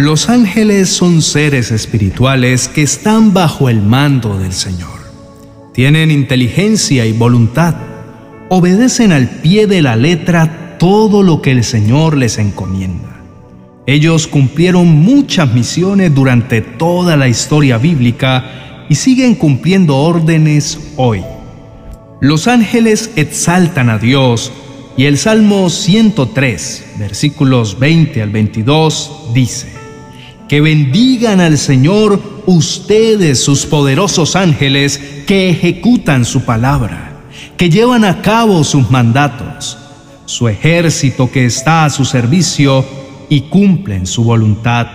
Los ángeles son seres espirituales que están bajo el mando del Señor. Tienen inteligencia y voluntad. Obedecen al pie de la letra todo lo que el Señor les encomienda. Ellos cumplieron muchas misiones durante toda la historia bíblica y siguen cumpliendo órdenes hoy. Los ángeles exaltan a Dios y el Salmo 103, versículos 20 al 22, dice, que bendigan al Señor ustedes, sus poderosos ángeles, que ejecutan su palabra, que llevan a cabo sus mandatos, su ejército que está a su servicio y cumplen su voluntad,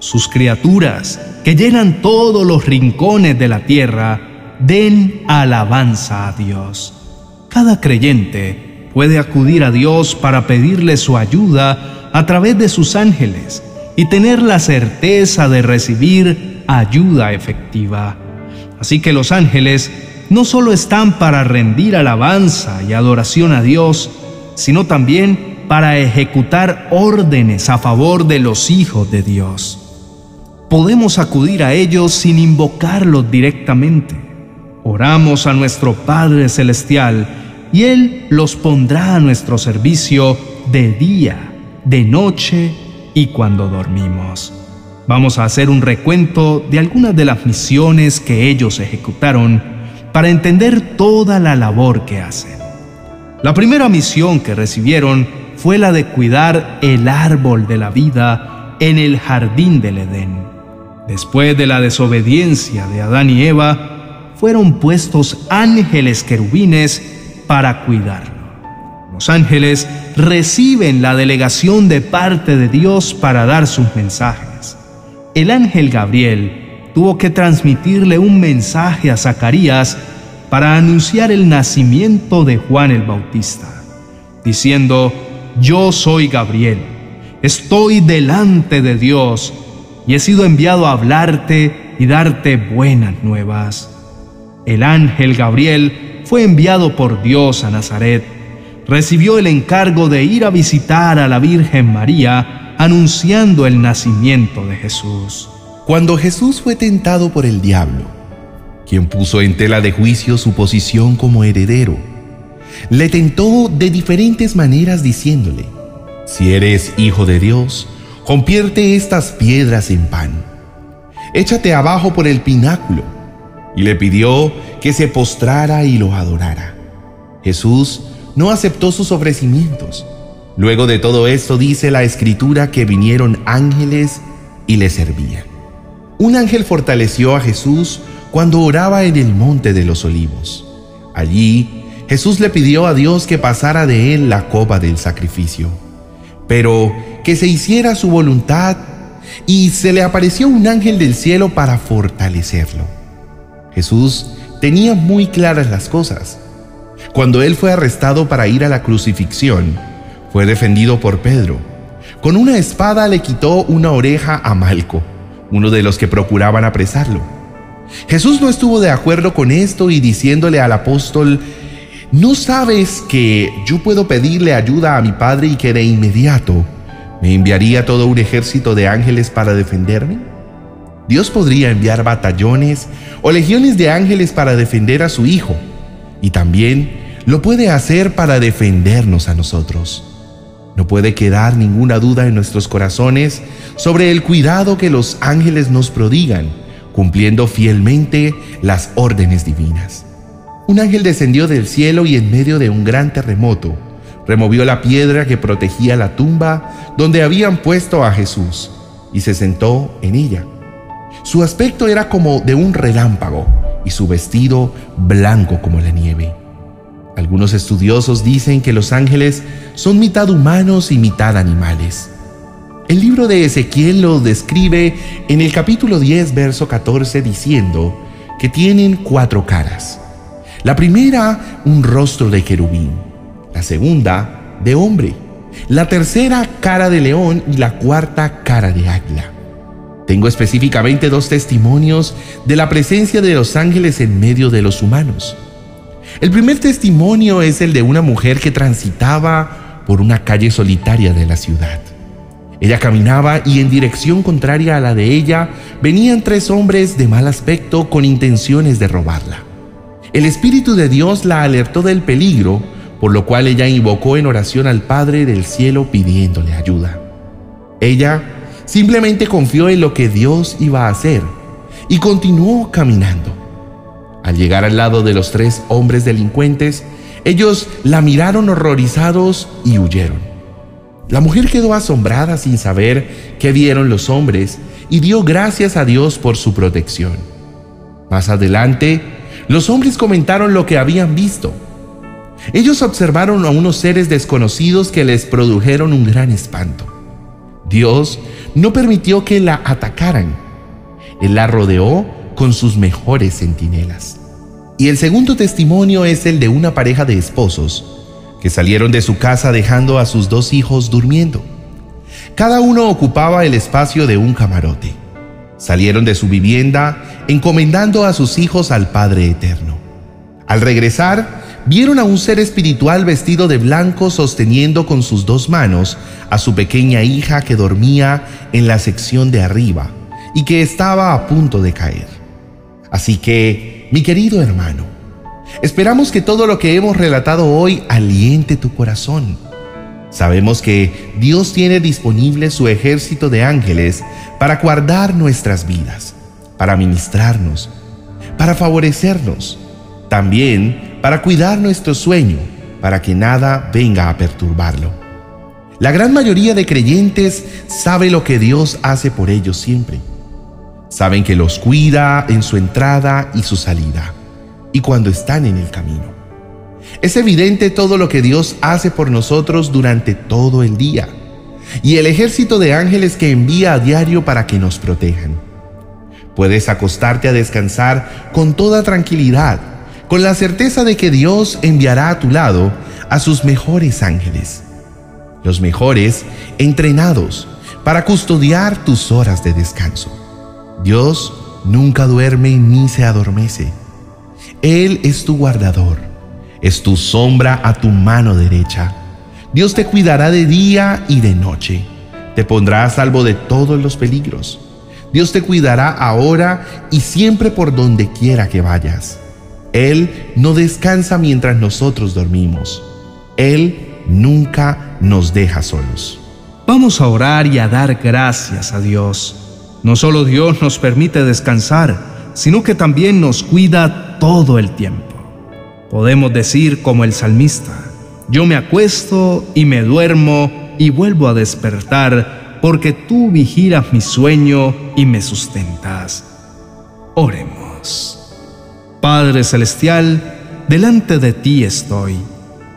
sus criaturas que llenan todos los rincones de la tierra, den alabanza a Dios. Cada creyente puede acudir a Dios para pedirle su ayuda a través de sus ángeles y tener la certeza de recibir ayuda efectiva. Así que los ángeles no solo están para rendir alabanza y adoración a Dios, sino también para ejecutar órdenes a favor de los hijos de Dios. Podemos acudir a ellos sin invocarlos directamente. Oramos a nuestro Padre Celestial y Él los pondrá a nuestro servicio de día, de noche y cuando dormimos. Vamos a hacer un recuento de algunas de las misiones que ellos ejecutaron para entender toda la labor que hacen. La primera misión que recibieron fue la de cuidar el árbol de la vida en el jardín del Edén. Después de la desobediencia de Adán y Eva, fueron puestos ángeles querubines para cuidarlo. Los ángeles reciben la delegación de parte de Dios para dar sus mensajes. El ángel Gabriel tuvo que transmitirle un mensaje a Zacarías para anunciar el nacimiento de Juan el Bautista, diciendo, yo soy Gabriel, estoy delante de Dios y he sido enviado a hablarte y darte buenas nuevas. El ángel Gabriel fue enviado por Dios a Nazaret recibió el encargo de ir a visitar a la Virgen María anunciando el nacimiento de Jesús. Cuando Jesús fue tentado por el diablo, quien puso en tela de juicio su posición como heredero, le tentó de diferentes maneras diciéndole, si eres hijo de Dios, convierte estas piedras en pan. Échate abajo por el pináculo. Y le pidió que se postrara y lo adorara. Jesús no aceptó sus ofrecimientos. Luego de todo esto dice la escritura que vinieron ángeles y le servían. Un ángel fortaleció a Jesús cuando oraba en el monte de los olivos. Allí Jesús le pidió a Dios que pasara de él la copa del sacrificio, pero que se hiciera su voluntad y se le apareció un ángel del cielo para fortalecerlo. Jesús tenía muy claras las cosas cuando él fue arrestado para ir a la crucifixión, fue defendido por Pedro. Con una espada le quitó una oreja a Malco, uno de los que procuraban apresarlo. Jesús no estuvo de acuerdo con esto y diciéndole al apóstol, ¿no sabes que yo puedo pedirle ayuda a mi Padre y que de inmediato me enviaría todo un ejército de ángeles para defenderme? Dios podría enviar batallones o legiones de ángeles para defender a su Hijo y también lo puede hacer para defendernos a nosotros. No puede quedar ninguna duda en nuestros corazones sobre el cuidado que los ángeles nos prodigan, cumpliendo fielmente las órdenes divinas. Un ángel descendió del cielo y en medio de un gran terremoto, removió la piedra que protegía la tumba donde habían puesto a Jesús y se sentó en ella. Su aspecto era como de un relámpago y su vestido blanco como la nieve. Algunos estudiosos dicen que los ángeles son mitad humanos y mitad animales. El libro de Ezequiel lo describe en el capítulo 10, verso 14, diciendo que tienen cuatro caras. La primera, un rostro de querubín. La segunda, de hombre. La tercera, cara de león. Y la cuarta, cara de águila. Tengo específicamente dos testimonios de la presencia de los ángeles en medio de los humanos. El primer testimonio es el de una mujer que transitaba por una calle solitaria de la ciudad. Ella caminaba y en dirección contraria a la de ella venían tres hombres de mal aspecto con intenciones de robarla. El Espíritu de Dios la alertó del peligro, por lo cual ella invocó en oración al Padre del cielo pidiéndole ayuda. Ella simplemente confió en lo que Dios iba a hacer y continuó caminando. Al llegar al lado de los tres hombres delincuentes, ellos la miraron horrorizados y huyeron. La mujer quedó asombrada sin saber qué vieron los hombres y dio gracias a Dios por su protección. Más adelante, los hombres comentaron lo que habían visto. Ellos observaron a unos seres desconocidos que les produjeron un gran espanto. Dios no permitió que la atacaran. Él la rodeó con sus mejores centinelas. Y el segundo testimonio es el de una pareja de esposos que salieron de su casa dejando a sus dos hijos durmiendo. Cada uno ocupaba el espacio de un camarote. Salieron de su vivienda encomendando a sus hijos al Padre Eterno. Al regresar, vieron a un ser espiritual vestido de blanco sosteniendo con sus dos manos a su pequeña hija que dormía en la sección de arriba y que estaba a punto de caer. Así que, mi querido hermano, Esperamos que todo lo que hemos relatado hoy aliente tu corazón. Sabemos que Dios tiene disponible su ejército de ángeles para guardar nuestras vidas, para ministrarnos, para favorecernos, también para cuidar nuestro sueño, para que nada venga a perturbarlo. La gran mayoría de creyentes sabe lo que Dios hace por ellos siempre. Saben que los cuida en su entrada y su salida y cuando están en el camino. Es evidente todo lo que Dios hace por nosotros durante todo el día y el ejército de ángeles que envía a diario para que nos protejan. Puedes acostarte a descansar con toda tranquilidad, con la certeza de que Dios enviará a tu lado a sus mejores ángeles, los mejores entrenados para custodiar tus horas de descanso. Dios nunca duerme ni se adormece él es tu guardador, es tu sombra a tu mano derecha. Dios te cuidará de día y de noche, te pondrá a salvo de todos los peligros. Dios te cuidará ahora y siempre por donde quiera que vayas. Él no descansa mientras nosotros dormimos. Él nunca nos deja solos. Vamos a orar y a dar gracias a Dios. No solo Dios nos permite descansar, sino que también nos cuida todo el tiempo. Podemos decir como el salmista, yo me acuesto y me duermo y vuelvo a despertar porque tú vigilas mi sueño y me sustentas. Oremos. Padre Celestial, delante de ti estoy.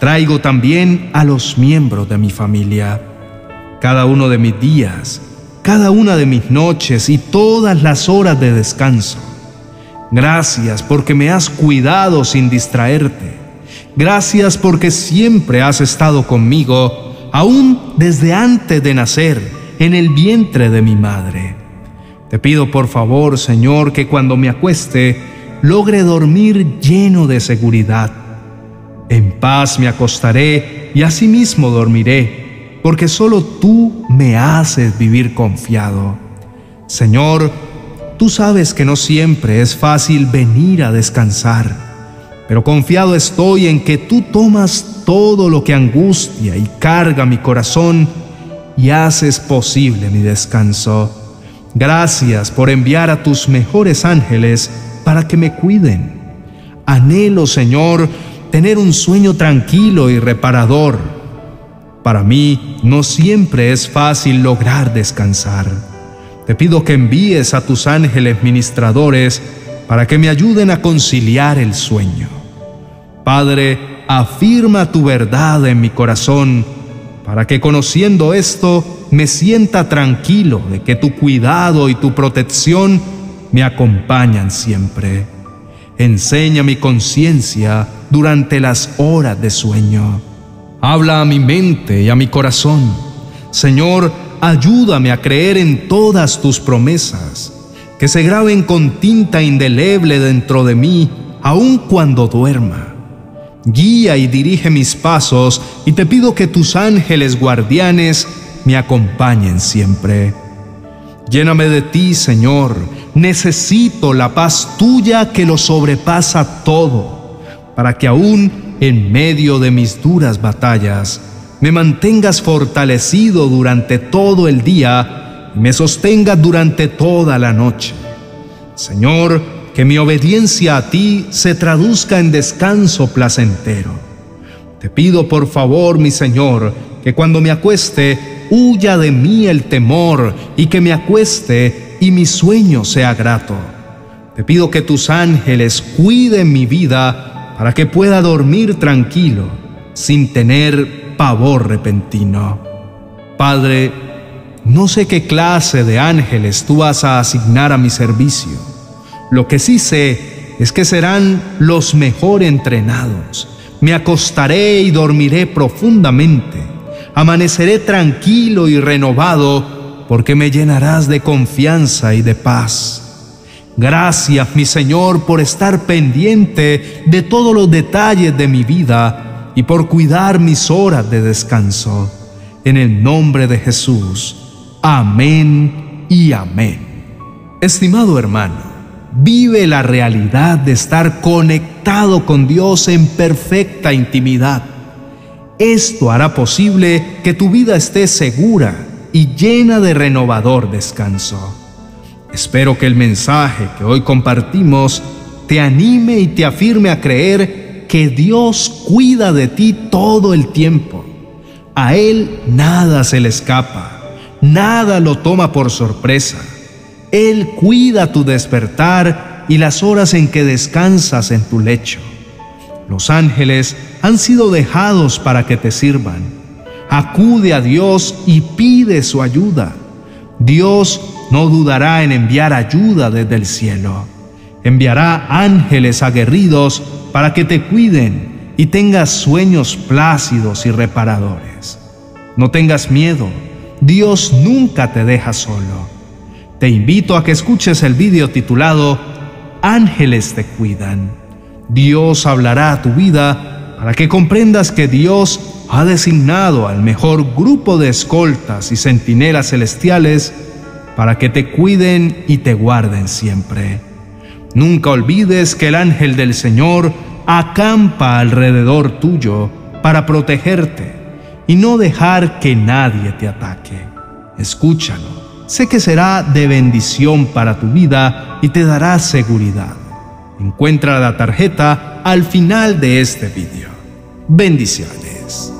Traigo también a los miembros de mi familia. Cada uno de mis días, cada una de mis noches y todas las horas de descanso Gracias porque me has cuidado sin distraerte. Gracias porque siempre has estado conmigo, aún desde antes de nacer, en el vientre de mi madre. Te pido por favor, Señor, que cuando me acueste, logre dormir lleno de seguridad. En paz me acostaré y asimismo dormiré, porque solo tú me haces vivir confiado. Señor, Tú sabes que no siempre es fácil venir a descansar, pero confiado estoy en que tú tomas todo lo que angustia y carga mi corazón y haces posible mi descanso. Gracias por enviar a tus mejores ángeles para que me cuiden. Anhelo, Señor, tener un sueño tranquilo y reparador. Para mí no siempre es fácil lograr descansar te pido que envíes a tus ángeles ministradores para que me ayuden a conciliar el sueño. Padre, afirma tu verdad en mi corazón para que conociendo esto me sienta tranquilo de que tu cuidado y tu protección me acompañan siempre. Enseña mi conciencia durante las horas de sueño. Habla a mi mente y a mi corazón. Señor, ayúdame a creer en todas tus promesas, que se graben con tinta indeleble dentro de mí, aun cuando duerma. Guía y dirige mis pasos y te pido que tus ángeles guardianes me acompañen siempre. Lléname de ti, Señor. Necesito la paz tuya que lo sobrepasa todo, para que aún en medio de mis duras batallas me mantengas fortalecido durante todo el día y me sostengas durante toda la noche. Señor, que mi obediencia a ti se traduzca en descanso placentero. Te pido por favor, mi Señor, que cuando me acueste, huya de mí el temor y que me acueste y mi sueño sea grato. Te pido que tus ángeles cuiden mi vida para que pueda dormir tranquilo, sin tener pavor repentino. Padre, no sé qué clase de ángeles tú vas a asignar a mi servicio. Lo que sí sé es que serán los mejor entrenados. Me acostaré y dormiré profundamente amaneceré tranquilo y renovado, porque me llenarás de confianza y de paz. Gracias, mi Señor, por estar pendiente de todos los detalles de mi vida y por cuidar mis horas de descanso. En el nombre de Jesús. Amén y amén. Estimado hermano, vive la realidad de estar conectado con Dios en perfecta intimidad esto hará posible que tu vida esté segura y llena de renovador descanso. Espero que el mensaje que hoy compartimos te anime y te afirme a creer que Dios cuida de ti todo el tiempo. A Él nada se le escapa, nada lo toma por sorpresa. Él cuida tu despertar y las horas en que descansas en tu lecho. Los ángeles han sido dejados para que te sirvan. Acude a Dios y pide su ayuda. Dios no dudará en enviar ayuda desde el cielo. Enviará ángeles aguerridos para que te cuiden y tengas sueños plácidos y reparadores. No tengas miedo, Dios nunca te deja solo. Te invito a que escuches el video titulado Ángeles te cuidan. Dios hablará a tu vida para que comprendas que Dios ha designado al mejor grupo de escoltas y centinelas celestiales para que te cuiden y te guarden siempre. Nunca olvides que el ángel del Señor acampa alrededor tuyo para protegerte y no dejar que nadie te ataque. Escúchalo. Sé que será de bendición para tu vida y te dará seguridad. Encuentra la tarjeta al final de este video. Bendiciones.